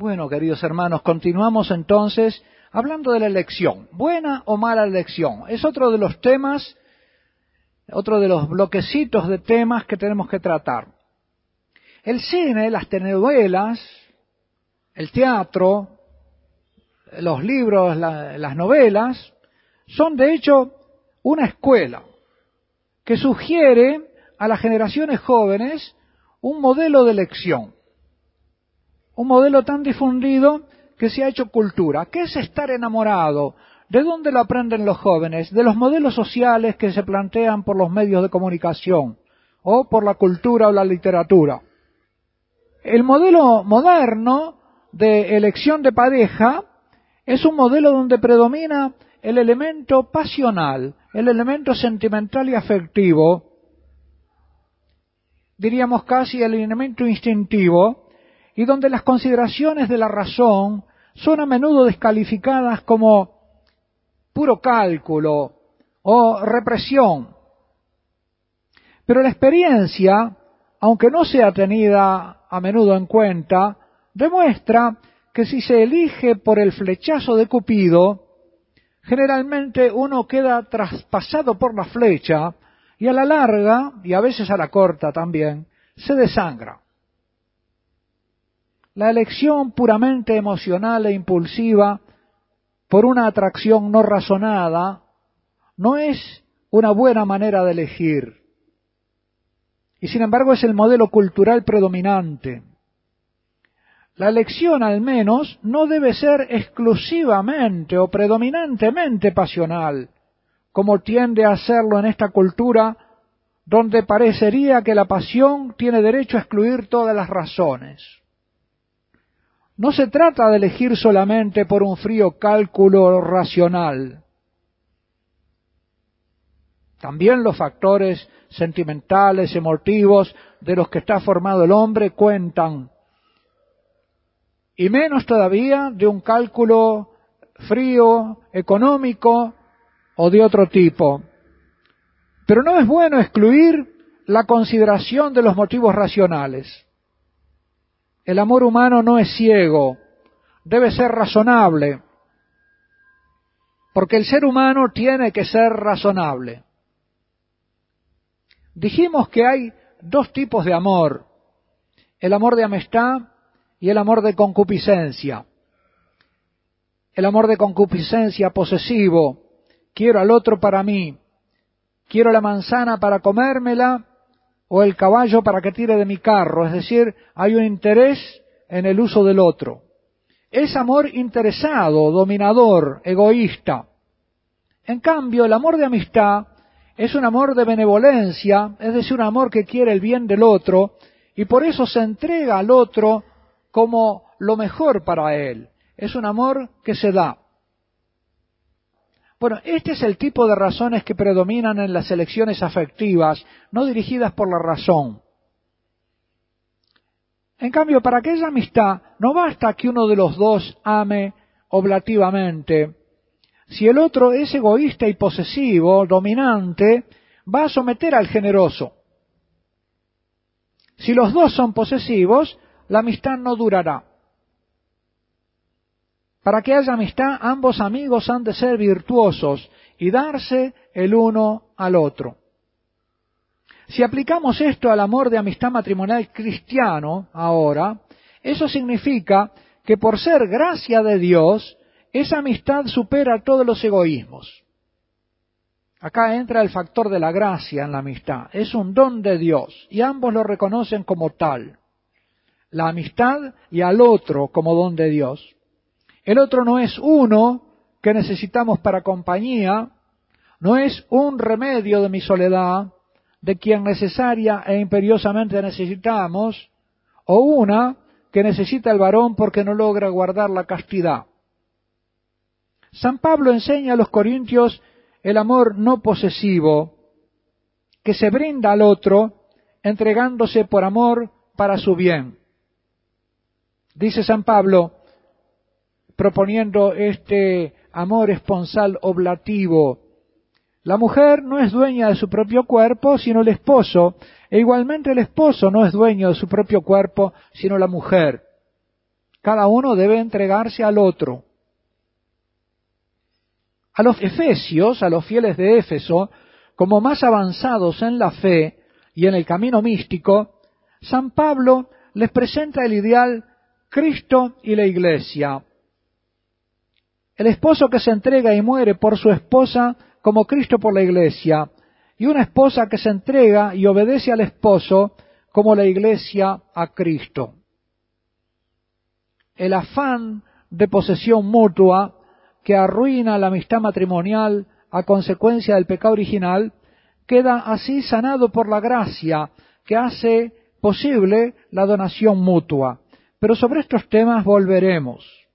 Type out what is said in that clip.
Bueno, queridos hermanos, continuamos entonces hablando de la elección, buena o mala elección. Es otro de los temas, otro de los bloquecitos de temas que tenemos que tratar. El cine, las telenovelas, el teatro, los libros, las novelas, son de hecho una escuela que sugiere a las generaciones jóvenes un modelo de elección un modelo tan difundido que se ha hecho cultura. ¿Qué es estar enamorado? ¿De dónde lo aprenden los jóvenes? De los modelos sociales que se plantean por los medios de comunicación o por la cultura o la literatura. El modelo moderno de elección de pareja es un modelo donde predomina el elemento pasional, el elemento sentimental y afectivo, diríamos casi el elemento instintivo, y donde las consideraciones de la razón son a menudo descalificadas como puro cálculo o represión. Pero la experiencia, aunque no sea tenida a menudo en cuenta, demuestra que si se elige por el flechazo de Cupido, generalmente uno queda traspasado por la flecha y a la larga, y a veces a la corta también, se desangra. La elección puramente emocional e impulsiva por una atracción no razonada no es una buena manera de elegir. Y sin embargo es el modelo cultural predominante. La elección al menos no debe ser exclusivamente o predominantemente pasional, como tiende a serlo en esta cultura donde parecería que la pasión tiene derecho a excluir todas las razones. No se trata de elegir solamente por un frío cálculo racional. También los factores sentimentales, emotivos de los que está formado el hombre cuentan. Y menos todavía de un cálculo frío, económico o de otro tipo. Pero no es bueno excluir la consideración de los motivos racionales. El amor humano no es ciego, debe ser razonable, porque el ser humano tiene que ser razonable. Dijimos que hay dos tipos de amor, el amor de amistad y el amor de concupiscencia. El amor de concupiscencia posesivo, quiero al otro para mí, quiero la manzana para comérmela o el caballo para que tire de mi carro, es decir, hay un interés en el uso del otro. Es amor interesado, dominador, egoísta. En cambio, el amor de amistad es un amor de benevolencia, es decir, un amor que quiere el bien del otro y por eso se entrega al otro como lo mejor para él. Es un amor que se da. Bueno, este es el tipo de razones que predominan en las elecciones afectivas, no dirigidas por la razón. En cambio, para aquella amistad no basta que uno de los dos ame oblativamente. Si el otro es egoísta y posesivo, dominante, va a someter al generoso. Si los dos son posesivos, la amistad no durará. Para que haya amistad, ambos amigos han de ser virtuosos y darse el uno al otro. Si aplicamos esto al amor de amistad matrimonial cristiano ahora, eso significa que por ser gracia de Dios, esa amistad supera todos los egoísmos. Acá entra el factor de la gracia en la amistad. Es un don de Dios y ambos lo reconocen como tal. La amistad y al otro como don de Dios. El otro no es uno que necesitamos para compañía, no es un remedio de mi soledad, de quien necesaria e imperiosamente necesitamos, o una que necesita el varón porque no logra guardar la castidad. San Pablo enseña a los corintios el amor no posesivo, que se brinda al otro entregándose por amor para su bien. Dice San Pablo, proponiendo este amor esponsal oblativo. La mujer no es dueña de su propio cuerpo, sino el esposo, e igualmente el esposo no es dueño de su propio cuerpo, sino la mujer. cada uno debe entregarse al otro. A los efesios, a los fieles de Éfeso, como más avanzados en la fe y en el camino místico, San Pablo les presenta el ideal Cristo y la Iglesia. El esposo que se entrega y muere por su esposa como Cristo por la Iglesia, y una esposa que se entrega y obedece al esposo como la Iglesia a Cristo. El afán de posesión mutua que arruina la amistad matrimonial a consecuencia del pecado original queda así sanado por la gracia que hace posible la donación mutua. Pero sobre estos temas volveremos.